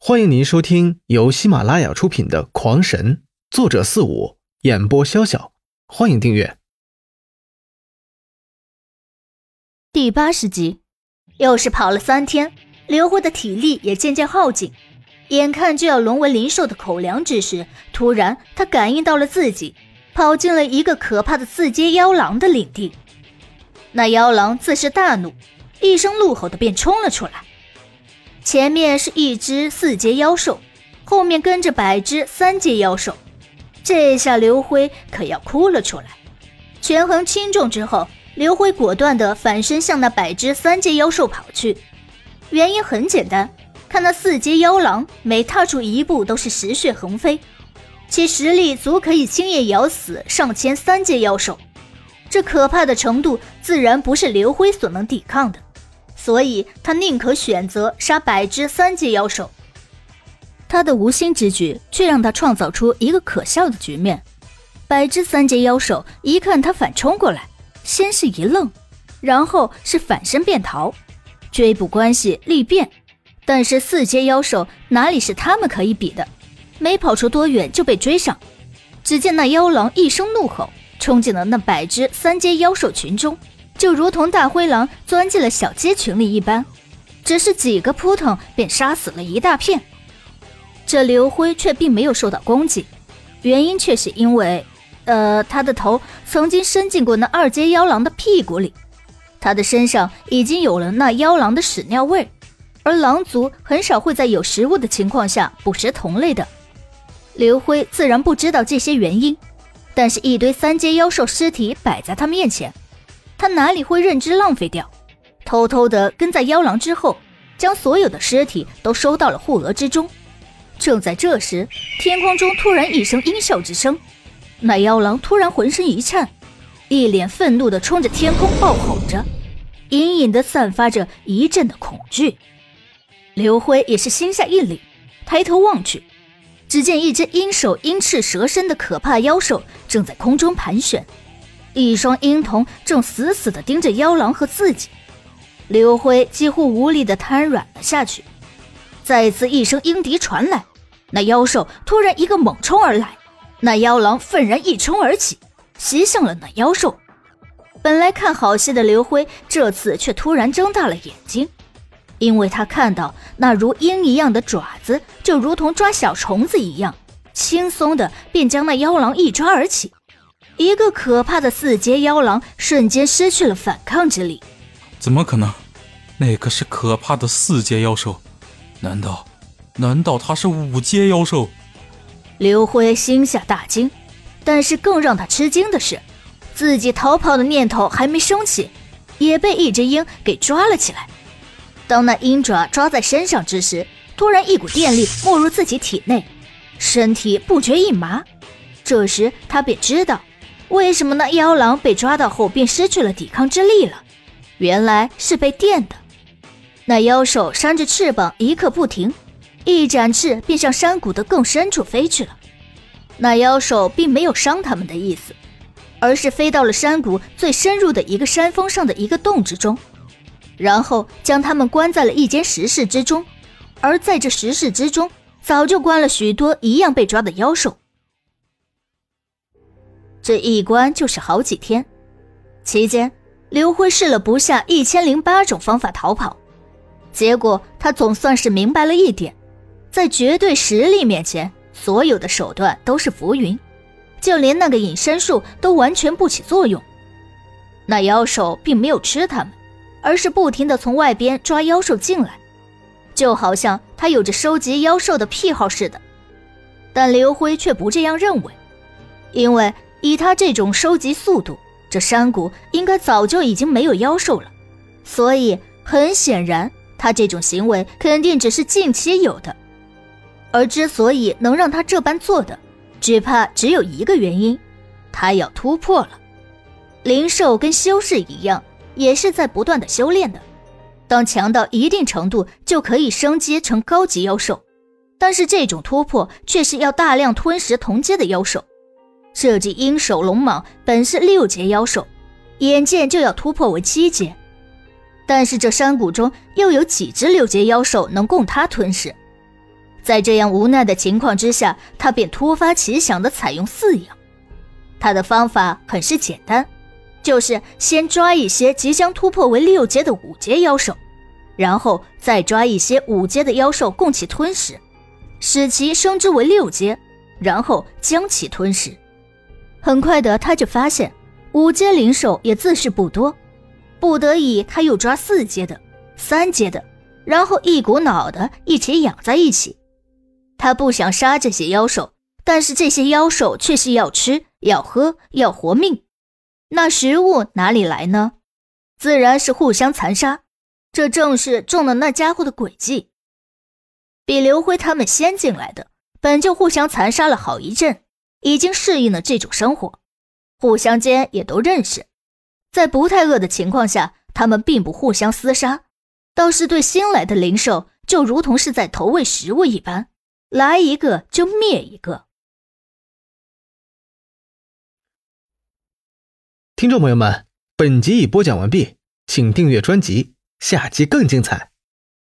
欢迎您收听由喜马拉雅出品的《狂神》，作者四五，演播潇潇。欢迎订阅。第八十集，又是跑了三天，刘辉的体力也渐渐耗尽，眼看就要沦为灵兽的口粮之时，突然他感应到了自己跑进了一个可怕的四阶妖狼的领地。那妖狼自是大怒，一声怒吼的便冲了出来。前面是一只四阶妖兽，后面跟着百只三阶妖兽。这下刘辉可要哭了出来。权衡轻重之后，刘辉果断地反身向那百只三阶妖兽跑去。原因很简单，看那四阶妖狼每踏出一步都是石血横飞，其实力足可以轻易咬死上千三阶妖兽。这可怕的程度，自然不是刘辉所能抵抗的。所以他宁可选择杀百只三阶妖兽。他的无心之举却让他创造出一个可笑的局面。百只三阶妖兽一看他反冲过来，先是一愣，然后是反身便逃，追捕关系立变。但是四阶妖兽哪里是他们可以比的？没跑出多远就被追上。只见那妖狼一声怒吼，冲进了那百只三阶妖兽群中。就如同大灰狼钻进了小鸡群里一般，只是几个扑腾便杀死了一大片。这刘辉却并没有受到攻击，原因却是因为，呃，他的头曾经伸进过那二阶妖狼的屁股里，他的身上已经有了那妖狼的屎尿味，而狼族很少会在有食物的情况下捕食同类的。刘辉自然不知道这些原因，但是一堆三阶妖兽尸体摆在他面前。他哪里会认知浪费掉？偷偷的跟在妖狼之后，将所有的尸体都收到了护额之中。正在这时，天空中突然一声阴笑之声，那妖狼突然浑身一颤，一脸愤怒的冲着天空暴吼着，隐隐的散发着一阵的恐惧。刘辉也是心下一凛，抬头望去，只见一只鹰首鹰翅蛇身的可怕妖兽正在空中盘旋。一双鹰瞳正死死地盯着妖狼和自己，刘辉几乎无力地瘫软了下去。再次一声鹰笛传来，那妖兽突然一个猛冲而来，那妖狼愤然一冲而起，袭向了那妖兽。本来看好戏的刘辉，这次却突然睁大了眼睛，因为他看到那如鹰一样的爪子，就如同抓小虫子一样，轻松的便将那妖狼一抓而起。一个可怕的四阶妖狼瞬间失去了反抗之力。怎么可能？那可是可怕的四阶妖兽，难道，难道他是五阶妖兽？刘辉心下大惊，但是更让他吃惊的是，自己逃跑的念头还没升起，也被一只鹰给抓了起来。当那鹰爪抓在身上之时，突然一股电力没入自己体内，身体不觉一麻。这时他便知道。为什么那妖狼被抓到后便失去了抵抗之力了？原来是被电的。那妖兽扇着翅膀，一刻不停，一展翅便向山谷的更深处飞去了。那妖兽并没有伤他们的意思，而是飞到了山谷最深入的一个山峰上的一个洞之中，然后将他们关在了一间石室之中。而在这石室之中，早就关了许多一样被抓的妖兽。这一关就是好几天，期间刘辉试了不下一千零八种方法逃跑，结果他总算是明白了一点，在绝对实力面前，所有的手段都是浮云，就连那个隐身术都完全不起作用。那妖兽并没有吃他们，而是不停的从外边抓妖兽进来，就好像他有着收集妖兽的癖好似的。但刘辉却不这样认为，因为。以他这种收集速度，这山谷应该早就已经没有妖兽了，所以很显然，他这种行为肯定只是近期有的。而之所以能让他这般做的，只怕只有一个原因：他要突破了。灵兽跟修士一样，也是在不断的修炼的。当强到一定程度，就可以升阶成高级妖兽。但是这种突破却是要大量吞食同阶的妖兽。这只鹰首龙蟒本是六阶妖兽，眼见就要突破为七阶，但是这山谷中又有几只六阶妖兽能供它吞噬？在这样无奈的情况之下，他便突发奇想的采用饲养。他的方法很是简单，就是先抓一些即将突破为六阶的五阶妖兽，然后再抓一些五阶的妖兽供其吞食，使其升之为六阶，然后将其吞噬。很快的，他就发现五阶灵兽也自是不多，不得已他又抓四阶的、三阶的，然后一股脑的一起养在一起。他不想杀这些妖兽，但是这些妖兽却是要吃。要喝要活命，那食物哪里来呢？自然是互相残杀。这正是中了那家伙的诡计。比刘辉他们先进来的，本就互相残杀了好一阵，已经适应了这种生活，互相间也都认识。在不太饿的情况下，他们并不互相厮杀，倒是对新来的灵兽，就如同是在投喂食物一般，来一个就灭一个。听众朋友们，本集已播讲完毕，请订阅专辑，下集更精彩。